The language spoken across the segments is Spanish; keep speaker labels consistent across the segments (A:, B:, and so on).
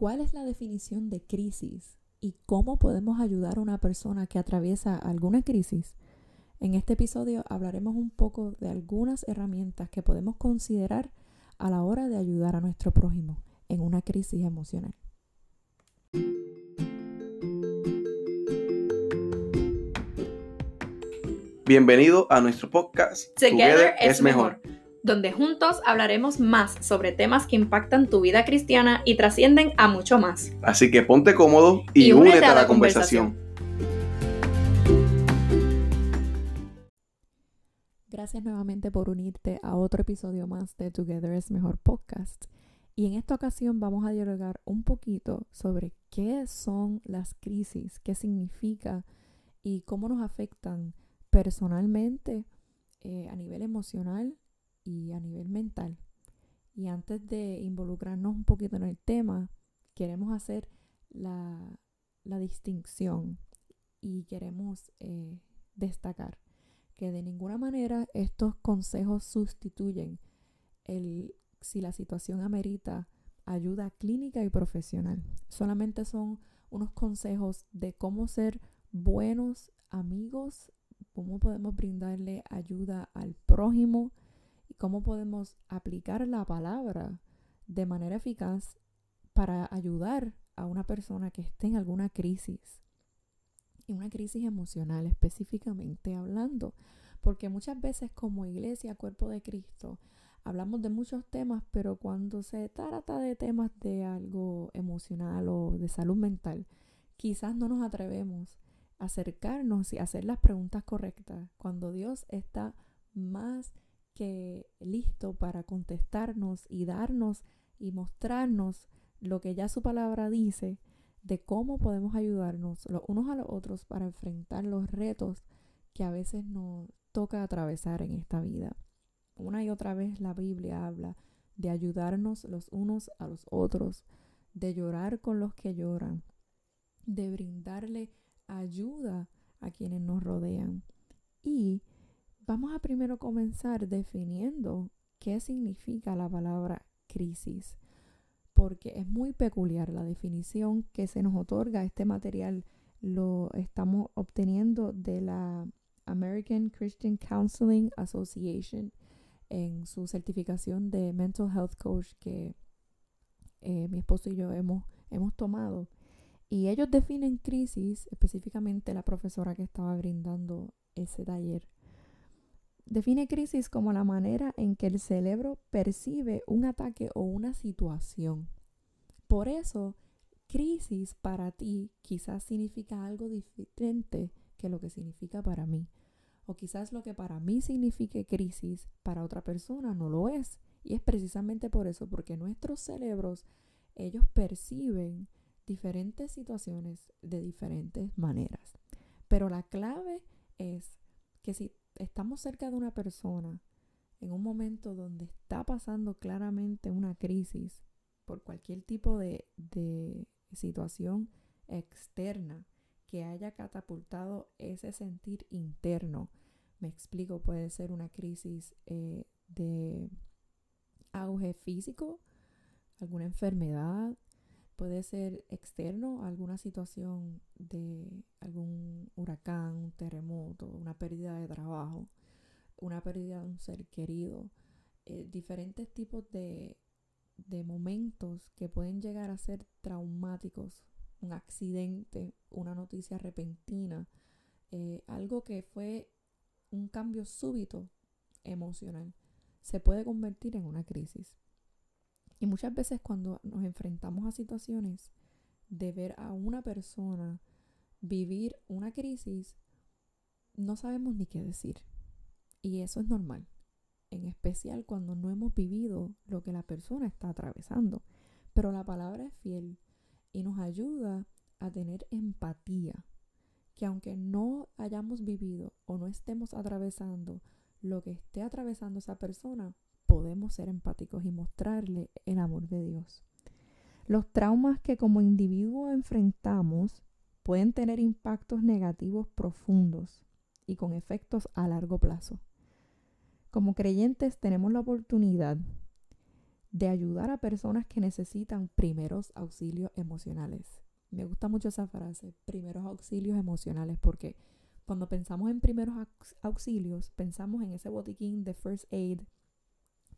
A: ¿Cuál es la definición de crisis y cómo podemos ayudar a una persona que atraviesa alguna crisis? En este episodio hablaremos un poco de algunas herramientas que podemos considerar a la hora de ayudar a nuestro prójimo en una crisis emocional.
B: Bienvenido a nuestro podcast
C: Together, es mejor donde juntos hablaremos más sobre temas que impactan tu vida cristiana y trascienden a mucho más.
B: Así que ponte cómodo y, únete, a la, conversación.
A: Gracias nuevamente por unirte a otro episodio más de Together es Mejor Podcast. Y en esta ocasión vamos a dialogar un poquito sobre qué son las crisis, qué significa y cómo nos afectan personalmente, eh, a nivel emocional y a nivel mental. Y antes de involucrarnos un poquito en el tema, queremos hacer la, distinción y queremos eh, destacar que de ninguna manera estos consejos sustituyen el si la situación amerita ayuda clínica y profesional. Solamente son unos consejos de cómo ser buenos amigos, cómo podemos brindarle ayuda al prójimo cómo podemos aplicar la palabra de manera eficaz para ayudar a una persona que esté en alguna crisis, y una crisis emocional específicamente hablando, porque muchas veces como iglesia, cuerpo de Cristo, hablamos de muchos temas, pero cuando se trata de temas de algo emocional o de salud mental, quizás no nos atrevemos a acercarnos y hacer las preguntas correctas cuando Dios está más que listo para contestarnos y darnos y mostrarnos lo que ya su palabra dice de cómo podemos ayudarnos los unos a los otros para enfrentar los retos que a veces nos toca atravesar en esta vida. Una y otra vez la Biblia habla de ayudarnos los unos a los otros, de llorar con los que lloran, de brindarle ayuda a quienes nos rodean y Vamos a primero comenzar definiendo qué significa la palabra crisis, porque es muy peculiar la definición que se nos otorga. Este material lo estamos obteniendo de la American Christian Counseling Association en su certificación de Mental Health Coach que eh, mi esposo y yo hemos, hemos tomado. Y ellos definen crisis, específicamente la profesora que estaba brindando ese taller, Define crisis como la manera en que el cerebro percibe un ataque o una situación. Por eso, crisis para ti quizás significa algo diferente que lo que significa para mí. O quizás lo que para mí signifique crisis, para otra persona no lo es. Y es precisamente por eso, porque nuestros cerebros, ellos perciben diferentes situaciones de diferentes maneras. Pero la clave es que si estamos cerca de una persona en un momento donde está pasando claramente una crisis por cualquier tipo de, situación externa que haya catapultado ese sentir interno. Me explico, puede ser una crisis eh, de auge físico, alguna enfermedad, puede ser externo, alguna situación de algún huracán, un terremoto, una pérdida de trabajo, una pérdida de un ser querido, eh, diferentes tipos de, momentos que pueden llegar a ser traumáticos, un accidente, una noticia repentina, eh, algo que fue un cambio súbito emocional, se puede convertir en una crisis. Y muchas veces cuando nos enfrentamos a situaciones de ver a una persona vivir una crisis, no sabemos ni qué decir. Y eso es normal, en especial cuando no hemos vivido lo que la persona está atravesando. Pero la palabra es fiel y nos ayuda a tener empatía, que aunque no hayamos vivido o no estemos atravesando lo que esté atravesando esa persona, podemos ser empáticos y mostrarle el amor de Dios. Los traumas que como individuo enfrentamos pueden tener impactos negativos profundos y con efectos a largo plazo. Como creyentes tenemos la oportunidad de ayudar a personas que necesitan primeros auxilios emocionales. Me gusta mucho esa frase, primeros auxilios emocionales, porque cuando pensamos en primeros auxilios, pensamos en ese botiquín de first aid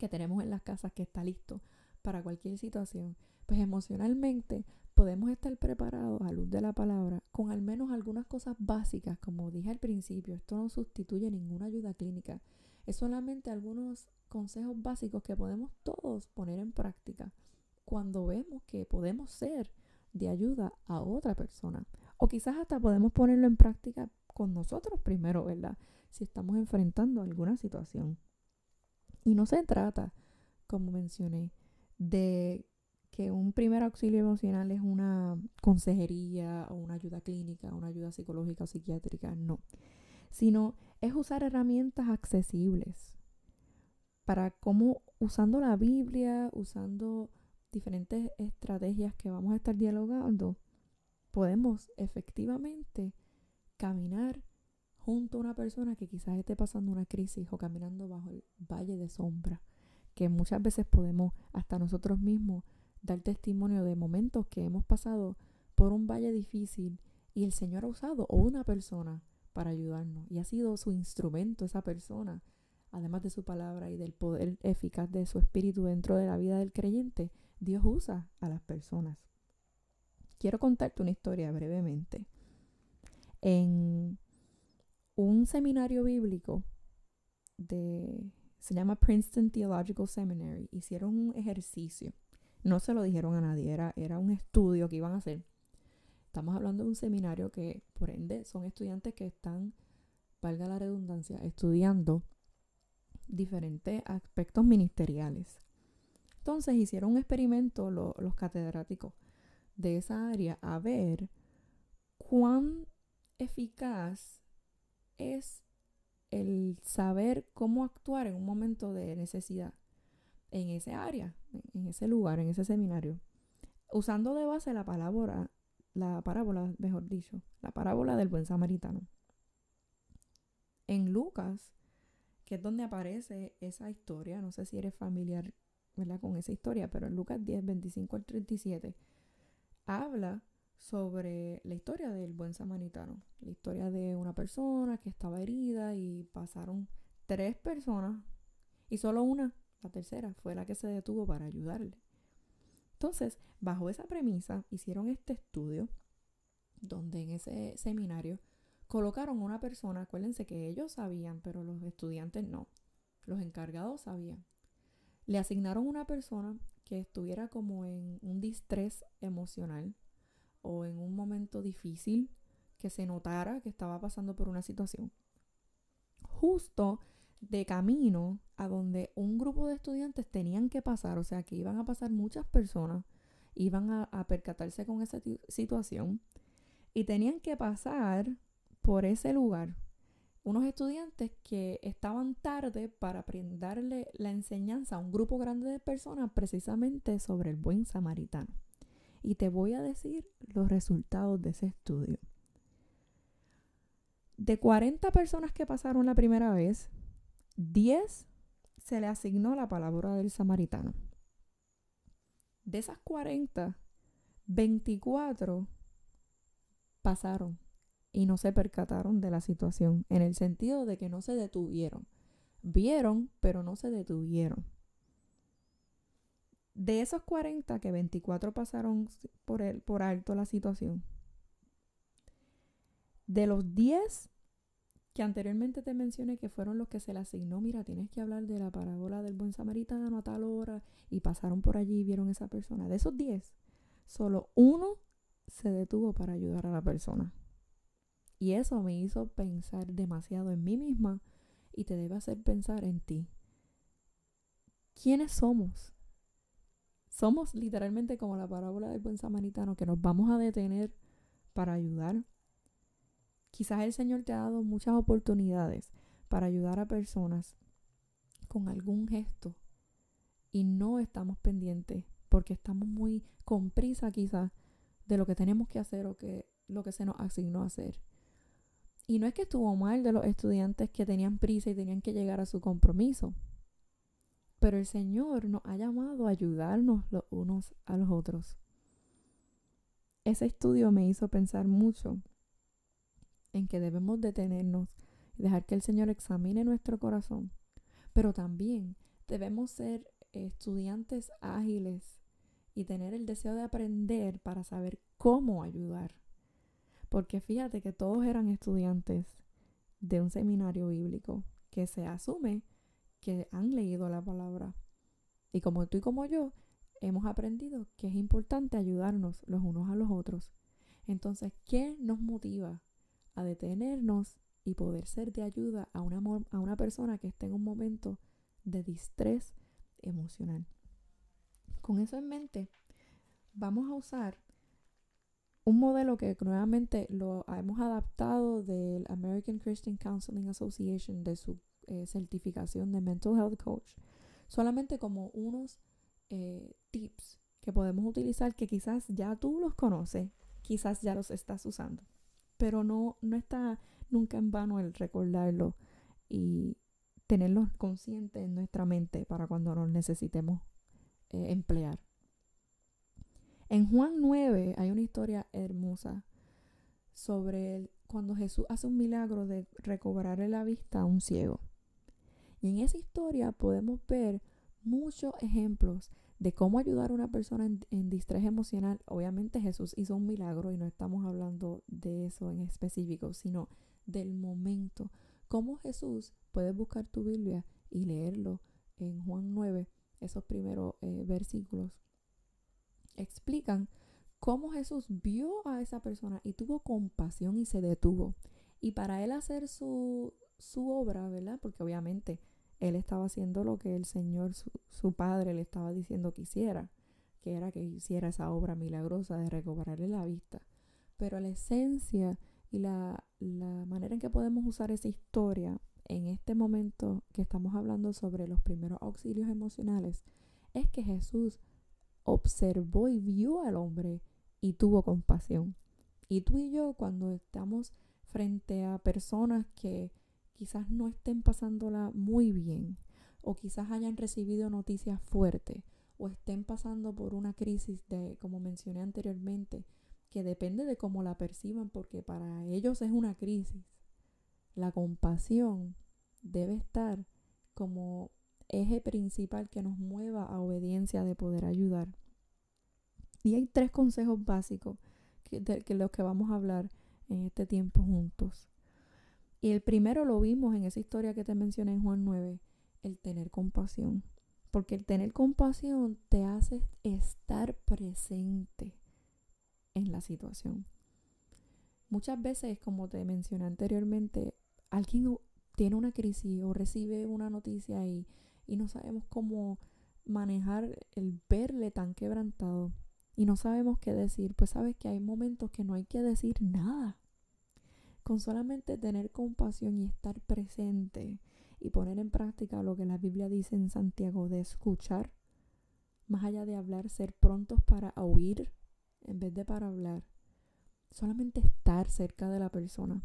A: que tenemos en las casas que está listo para cualquier situación. Pues emocionalmente podemos estar preparados a luz de la palabra con al menos algunas cosas básicas, como dije al principio, esto no sustituye ninguna ayuda clínica, es solamente algunos consejos básicos que podemos todos poner en práctica cuando vemos que podemos ser de ayuda a otra persona. O quizás hasta podemos ponerlo en práctica con nosotros primero, ¿verdad? Si estamos enfrentando alguna situación. Y no se trata, como mencioné, de que un primer auxilio emocional es una consejería o una ayuda clínica, una ayuda psicológica o psiquiátrica, no, sino es usar herramientas accesibles para cómo usando la Biblia, usando diferentes estrategias que vamos a estar dialogando, podemos efectivamente caminar junto a una persona que quizás esté pasando una crisis o caminando bajo el valle de sombra, que muchas veces podemos hasta nosotros mismos dar testimonio de momentos que hemos pasado por un valle difícil y el Señor ha usado o una persona para ayudarnos y ha sido su instrumento esa persona, además de su palabra y del poder eficaz de su espíritu dentro de la vida del creyente, Dios usa a las personas. Quiero contarte una historia brevemente. En un seminario bíblico de se llama Princeton Theological Seminary, hicieron un ejercicio no se lo dijeron a nadie, era, era un estudio que iban a hacer. Estamos hablando de un seminario que, por ende, son estudiantes que están, valga la redundancia, estudiando diferentes aspectos ministeriales. Entonces hicieron un experimento los catedráticos de esa área a ver cuán eficaz es el saber cómo actuar en un momento de necesidad en ese área, en ese lugar, en ese seminario, usando de base la palabra, la parábola, mejor dicho, la parábola del buen samaritano. En Lucas, que es donde aparece esa historia, no sé si eres familiar ¿verdad? con esa historia, pero en Lucas 10, 25 al 37, habla sobre la historia del buen samaritano, la historia de una persona que estaba herida y pasaron tres personas y solo una la tercera fue la que se detuvo para ayudarle. Entonces, bajo esa premisa, hicieron este estudio donde en ese seminario colocaron una persona, acuérdense que ellos sabían, pero los estudiantes no, los encargados sabían. Le asignaron una persona que estuviera como en un distrés emocional o en un momento difícil, que se notara que estaba pasando por una situación. Justo de camino a donde un grupo de estudiantes tenían que pasar, o sea que iban a pasar muchas personas, iban a, percatarse con esa situación y tenían que pasar por ese lugar unos estudiantes que estaban tarde para brindarle la enseñanza a un grupo grande de personas precisamente sobre el buen samaritano. Y te voy a decir los resultados de ese estudio. De 40 personas que pasaron la primera vez, 10 se le asignó la palabra del samaritano. De esas 40, 24 pasaron y no se percataron de la situación, en el sentido de que no se detuvieron. Vieron, pero no se detuvieron. De esos 40, que 24 pasaron por, el, por alto la situación, de los 10 que anteriormente te mencioné que fueron los que se le asignó, mira, tienes que hablar de la parábola del buen samaritano a tal hora y pasaron por allí y vieron a esa persona. De esos 10, solo uno se detuvo para ayudar a la persona. Y eso me hizo pensar demasiado en mí misma y te debe hacer pensar en ti. ¿Quiénes somos? Somos literalmente como la parábola del buen samaritano que nos vamos a detener para ayudar Quizás el Señor te ha dado muchas oportunidades para ayudar a personas con algún gesto y no estamos pendientes porque estamos muy con prisa quizás de lo que tenemos que hacer o que lo que se nos asignó hacer. Y no es que estuvo mal de los estudiantes que tenían prisa y tenían que llegar a su compromiso, Pero el Señor nos ha llamado a ayudarnos los unos a los otros. Ese estudio me hizo pensar mucho en que debemos detenernos y dejar que el Señor examine nuestro corazón. Pero también debemos ser estudiantes ágiles y tener el deseo de aprender para saber cómo ayudar. Porque fíjate que todos eran estudiantes de un seminario bíblico que se asume que han leído la palabra. Y como tú y como yo, hemos aprendido que es importante ayudarnos los unos a los otros. Entonces, ¿qué nos motiva a detenernos y poder ser de ayuda a una, a una persona que esté en un momento de distrés emocional? Con eso en mente, vamos a usar un modelo que nuevamente lo hemos adaptado del American Christian Counseling Association de su eh, certificación de Mental Health Coach, solamente como unos eh, tips que podemos utilizar que quizás ya tú los conoces, quizás ya los estás usando, pero no, no está nunca en vano el recordarlo y tenerlos conscientes en nuestra mente para cuando nos necesitemos eh, emplear. En Juan 9 hay una historia hermosa sobre cuando Jesús hace un milagro de recobrarle la vista a un ciego. Y en esa historia podemos ver muchos ejemplos de cómo ayudar a una persona en, en, distrés emocional. Obviamente Jesús hizo un milagro y no estamos hablando de eso en específico, sino del momento. Cómo Jesús, puedes buscar tu Biblia y leerlo en Juan 9, esos primeros eh, versículos explican cómo Jesús vio a esa persona y tuvo compasión y se detuvo. Y para él hacer su, su obra, ¿verdad? Porque obviamente él estaba haciendo lo que el Señor, su, su, Padre, le estaba diciendo que hiciera, que era que hiciera esa obra milagrosa de recobrarle la vista. Pero la esencia y la, la manera en que podemos usar esa historia en este momento que estamos hablando sobre los primeros auxilios emocionales es que Jesús observó y vio al hombre y tuvo compasión. Y tú y yo cuando estamos frente a personas que quizás no estén pasándola muy bien o quizás hayan recibido noticias fuertes o estén pasando por una crisis de, como mencioné anteriormente, que depende de cómo la perciban porque para ellos es una crisis. La compasión debe estar como eje principal que nos mueva a obediencia de poder ayudar. Y hay tres consejos básicos que, de que los que vamos a hablar en este tiempo juntos. Y el primero lo vimos en esa historia que te mencioné en Juan 9, el tener compasión. Porque el tener compasión te hace estar presente en la situación. Muchas veces, como te mencioné anteriormente, alguien tiene una crisis o recibe una noticia y y no sabemos cómo manejar el verle tan quebrantado y no sabemos qué decir, pues sabes que hay momentos que no hay que decir nada. Con solamente tener compasión y estar presente y poner en práctica lo que la Biblia dice en Santiago de escuchar, más allá de hablar, ser prontos para oír en vez de para hablar. Solamente estar cerca de la persona.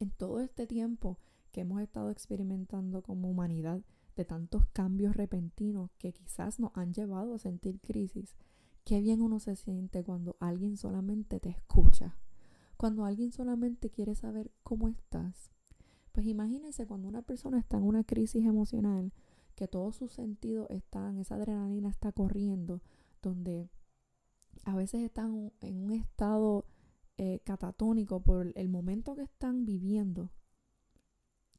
A: En todo este tiempo que hemos estado experimentando como humanidad, de tantos cambios repentinos que quizás nos han llevado a sentir crisis, qué bien uno se siente cuando alguien solamente te escucha, cuando alguien solamente quiere saber cómo estás. Pues imagínense cuando una persona está en una crisis emocional, que todos sus sentidos están, esa adrenalina está corriendo, donde a veces están en un estado eh, catatónico por el momento que están viviendo.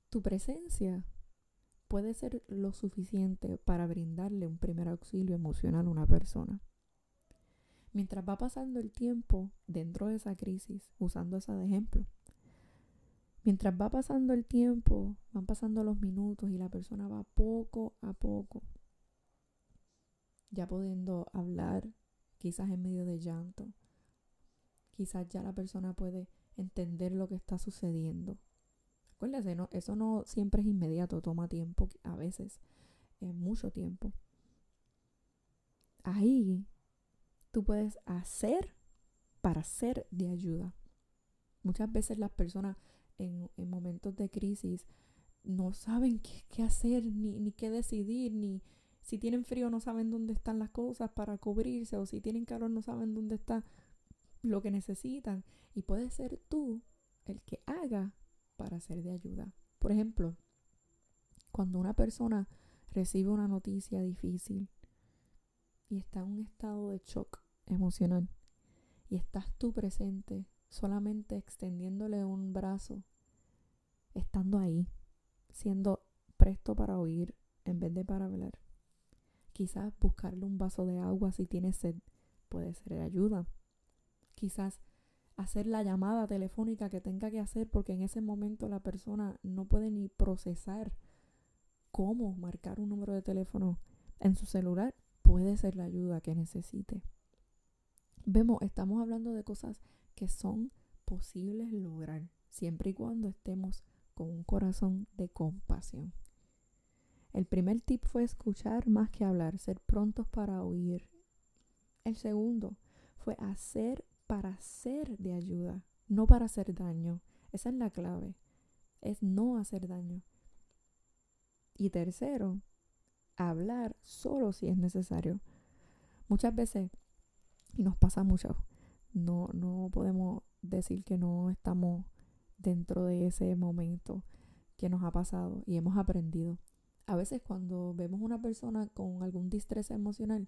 A: Tu presencia puede ser lo suficiente para brindarle un primer auxilio emocional a una persona. Mientras va pasando el tiempo dentro de esa crisis, usando esa de ejemplo, mientras va pasando el tiempo, van pasando los minutos y la persona va poco a poco, ya pudiendo hablar, quizás en medio de llanto, quizás ya la persona puede entender lo que está sucediendo Acuérdese, no, eso no siempre es inmediato, toma tiempo, a veces, es mucho tiempo. Ahí tú puedes hacer para ser de ayuda. Muchas veces las personas en, en momentos de crisis no saben qué, qué hacer, ni, ni qué decidir, ni si tienen frío no saben dónde están las cosas para cubrirse, o si tienen calor no saben dónde está lo que necesitan. Y puede ser tú el que haga para ser de ayuda. Por ejemplo, cuando una persona recibe una noticia difícil y está en un estado de shock emocional y estás tú presente solamente extendiéndole un brazo, estando ahí, siendo presto para oír en vez de para hablar. Quizás buscarle un vaso de agua si tiene sed puede ser ayuda. Quizás hacer la llamada telefónica que tenga que hacer porque en ese momento la persona no puede ni procesar cómo marcar un número de teléfono en su celular puede ser la ayuda que necesite. Vemos, estamos hablando de cosas que son posibles lograr siempre y cuando estemos con un corazón de compasión. El primer tip fue escuchar más que hablar, ser prontos para oír. El segundo fue hacer para ser de ayuda, no para hacer daño. Esa es la clave, es no hacer daño. Y tercero, hablar solo si es necesario. Muchas veces, y nos pasa mucho, no, no podemos decir que no estamos dentro de ese momento que nos ha pasado y hemos aprendido. A veces cuando vemos una persona con algún distrés emocional,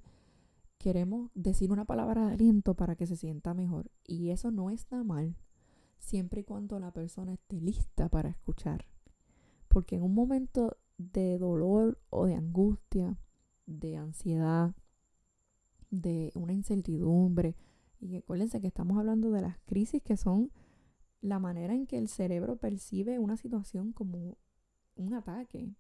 A: queremos decir una palabra de aliento para que se sienta mejor. Y eso no está mal, siempre y cuando la persona esté lista para escuchar. Porque en un momento de dolor o de angustia, de ansiedad, de una incertidumbre, y acuérdense que estamos hablando de las crisis que son la manera en que el cerebro percibe una situación como un ataque.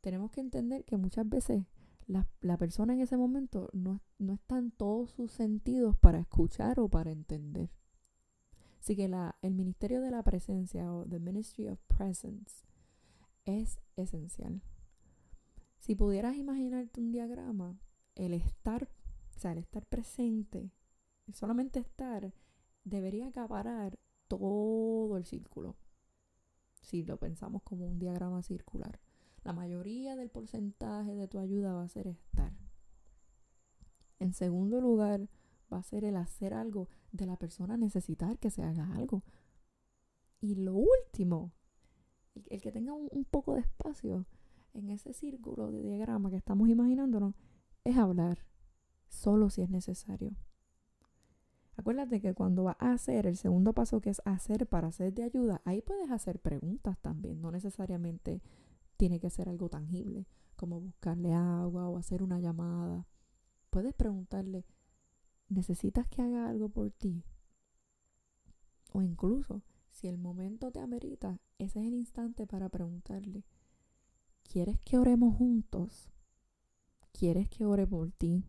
A: Tenemos que entender que muchas veces la, persona en ese momento no, no está en todos sus sentidos para escuchar o para entender. Así que la, el ministerio de la presencia o the ministry of presence es esencial. Si pudieras imaginarte un diagrama, el estar, o sea, el estar presente, solamente estar, debería acaparar todo el círculo. Si lo pensamos como un diagrama circular. La mayoría del porcentaje de tu ayuda va a ser estar. En segundo lugar, va a ser el hacer algo de la persona necesitar que se haga algo. Y lo último, el, que tenga un, un, poco de espacio en ese círculo de diagrama que estamos imaginándonos, es hablar, solo si es necesario. Acuérdate que cuando vas a hacer el segundo paso que es hacer para ser de ayuda, ahí puedes hacer preguntas también, no necesariamente tiene que ser algo tangible, como buscarle agua o hacer una llamada. Puedes preguntarle, ¿necesitas que haga algo por ti? O incluso, si el momento te amerita, ese es el instante para preguntarle, ¿quieres que oremos juntos? ¿Quieres que ore por ti?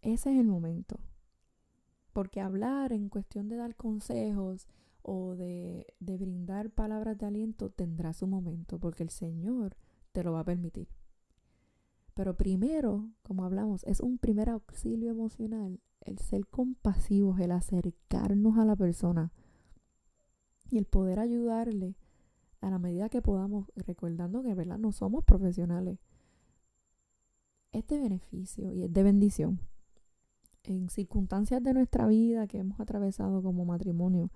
A: Ese es el momento. Porque hablar en cuestión de dar consejos o de, brindar palabras de aliento tendrá su momento, porque el Señor te lo va a permitir. Pero primero, como hablamos, es un primer auxilio emocional, el ser compasivos, el acercarnos a la persona y el poder ayudarle a la medida que podamos, recordando que ¿verdad? no somos profesionales. Es de beneficio y es de bendición. En circunstancias de nuestra vida que hemos atravesado como matrimonio,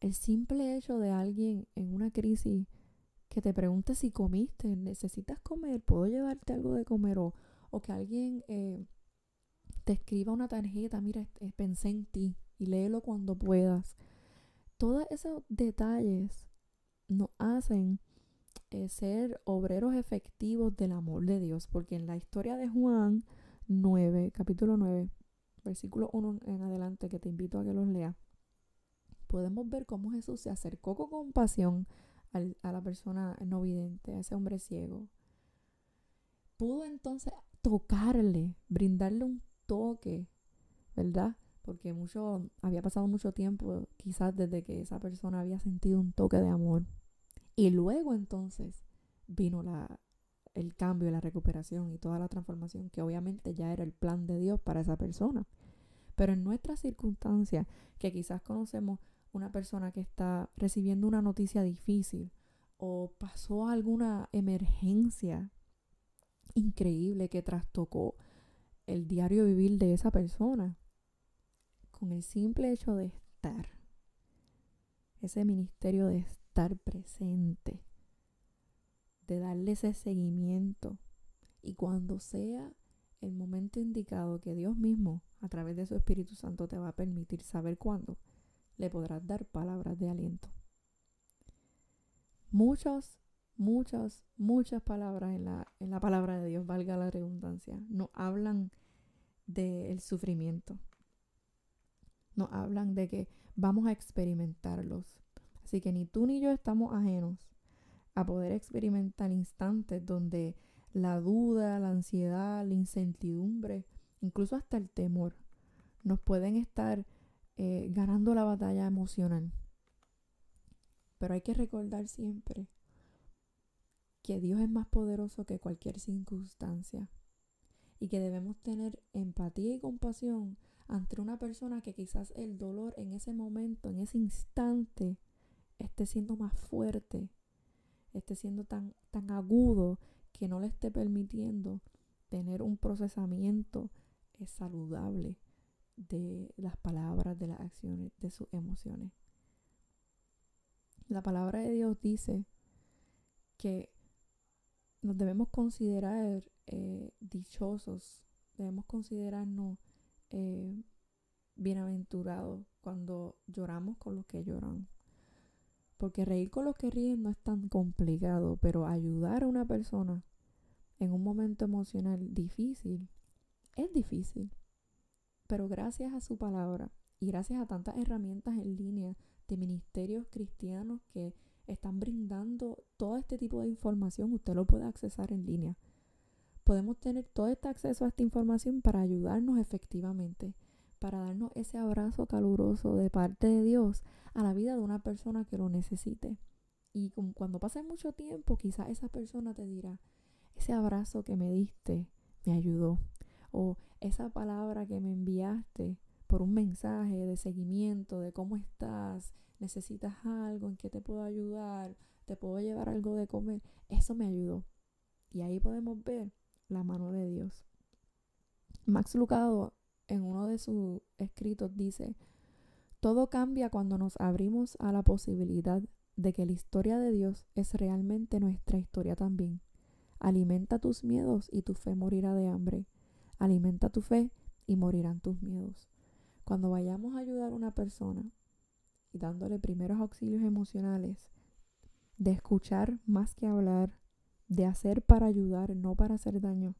A: el simple hecho de alguien en una crisis que te pregunte si comiste, necesitas comer, puedo llevarte algo de comer o, que alguien eh, te escriba una tarjeta, mira, pensé en ti y léelo cuando puedas. Todos esos detalles nos hacen eh, ser obreros efectivos del amor de Dios, porque en la historia de Juan 9, capítulo 9, versículo 1 en adelante, que te invito a que los leas, podemos ver cómo Jesús se acercó con compasión a la persona no vidente, a ese hombre ciego. Pudo entonces tocarle, brindarle un toque, ¿verdad? Porque mucho, había pasado mucho tiempo quizás desde que esa persona había sentido un toque de amor. Y luego entonces vino la, el cambio, la recuperación y toda la transformación que obviamente ya era el plan de Dios para esa persona. Pero en nuestras circunstancias, que quizás conocemos una persona que está recibiendo una noticia difícil o pasó alguna emergencia increíble que trastocó el diario vivir de esa persona, con el simple hecho de estar, ese ministerio de estar presente, de darle ese seguimiento y cuando sea el momento indicado que Dios mismo, a través de su Espíritu Santo, te va a permitir saber cuándo, le podrás dar palabras de aliento. Muchos, muchas, muchas palabras en la, en la palabra de Dios, valga la redundancia, no hablan del sufrimiento. Nos hablan de que vamos a experimentarlos. Así que ni tú ni yo estamos ajenos a poder experimentar instantes donde la duda, la ansiedad, la incertidumbre, incluso hasta el temor, nos pueden estar eh, ganando la batalla emocional. Pero hay que recordar siempre que Dios es más poderoso que cualquier circunstancia y que debemos tener empatía y compasión ante una persona que quizás el dolor en ese momento, en ese instante, esté siendo más fuerte, esté siendo tan, tan agudo que no le esté permitiendo tener un procesamiento saludable de las palabras, de las acciones, de sus emociones. La palabra de Dios dice que nos debemos considerar eh, dichosos, debemos considerarnos eh, bienaventurados cuando lloramos con los que lloran. Porque reír con los que ríen no es tan complicado, pero ayudar a una persona en un momento emocional difícil es difícil. Pero gracias a su palabra y gracias a tantas herramientas en línea de ministerios cristianos que están brindando todo este tipo de información, usted lo puede accesar en línea. Podemos tener todo este acceso a esta información para ayudarnos efectivamente, para darnos ese abrazo caluroso de parte de Dios a la vida de una persona que lo necesite. Y cuando pase mucho tiempo, quizás esa persona te dirá, ese abrazo que me diste me ayudó. O esa palabra que me enviaste por un mensaje de seguimiento de cómo estás, necesitas algo, en qué te puedo ayudar, te puedo llevar algo de comer, eso me ayudó. Y ahí podemos ver la mano de Dios. Max Lucado en uno de sus escritos dice, todo cambia cuando nos abrimos a la posibilidad de que la historia de Dios es realmente nuestra historia también. Alimenta tus miedos y tu fe morirá de hambre. Alimenta tu fe y morirán tus miedos. Cuando vayamos a ayudar a una persona y dándole primeros auxilios emocionales, de escuchar más que hablar, de hacer para ayudar, no para hacer daño,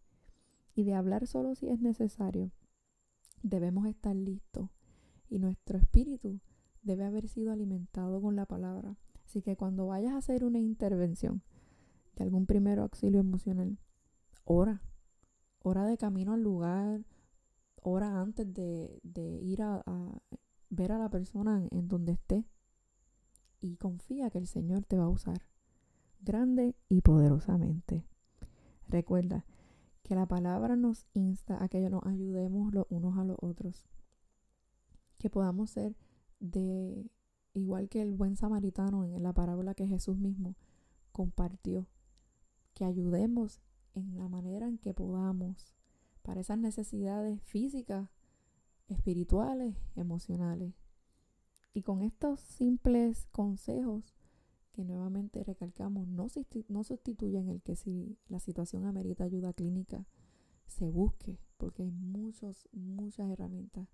A: y de hablar solo si es necesario, debemos estar listos y nuestro espíritu debe haber sido alimentado con la palabra. Así que cuando vayas a hacer una intervención de algún primer auxilio emocional, ora, ora de camino al lugar, hora antes de, ir a, ver a la persona en, donde esté. Y confía que el Señor te va a usar grande y poderosamente. Recuerda que la palabra nos insta a que nos ayudemos los unos a los otros. Que podamos ser de igual que el buen samaritano en la parábola que Jesús mismo compartió. Que ayudemos en la manera en que podamos para esas necesidades físicas, espirituales, emocionales. Y con estos simples consejos que nuevamente recalcamos, no, no sustituyen el que si la situación amerita ayuda clínica, se busque, porque hay muchos, muchas herramientas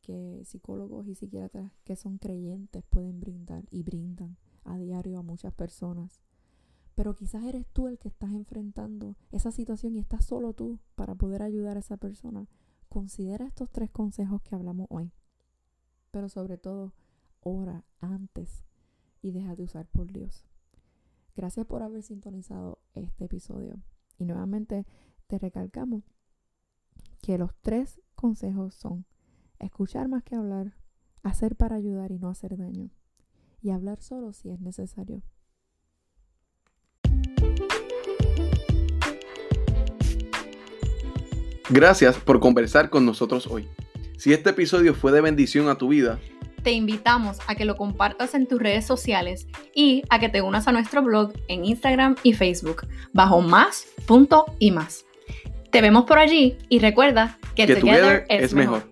A: que psicólogos y psiquiatras que son creyentes pueden brindar y brindan a diario a muchas personas pero quizás eres tú el que estás enfrentando esa situación y estás solo tú para poder ayudar a esa persona. Considera estos tres consejos que hablamos hoy. Pero sobre todo, ora antes y deja de usar por Dios. Gracias por haber sintonizado este episodio. Y nuevamente te recalcamos que los tres consejos son escuchar más que hablar, hacer para ayudar y no hacer daño, y hablar solo si es necesario.
B: Gracias por conversar con nosotros hoy. Si este episodio fue de bendición a tu vida,
A: te invitamos a que lo compartas en tus redes sociales y a que te unas a nuestro blog en Instagram y Facebook bajo más punto y más. Te vemos por allí y recuerda que,
B: Que together es mejor.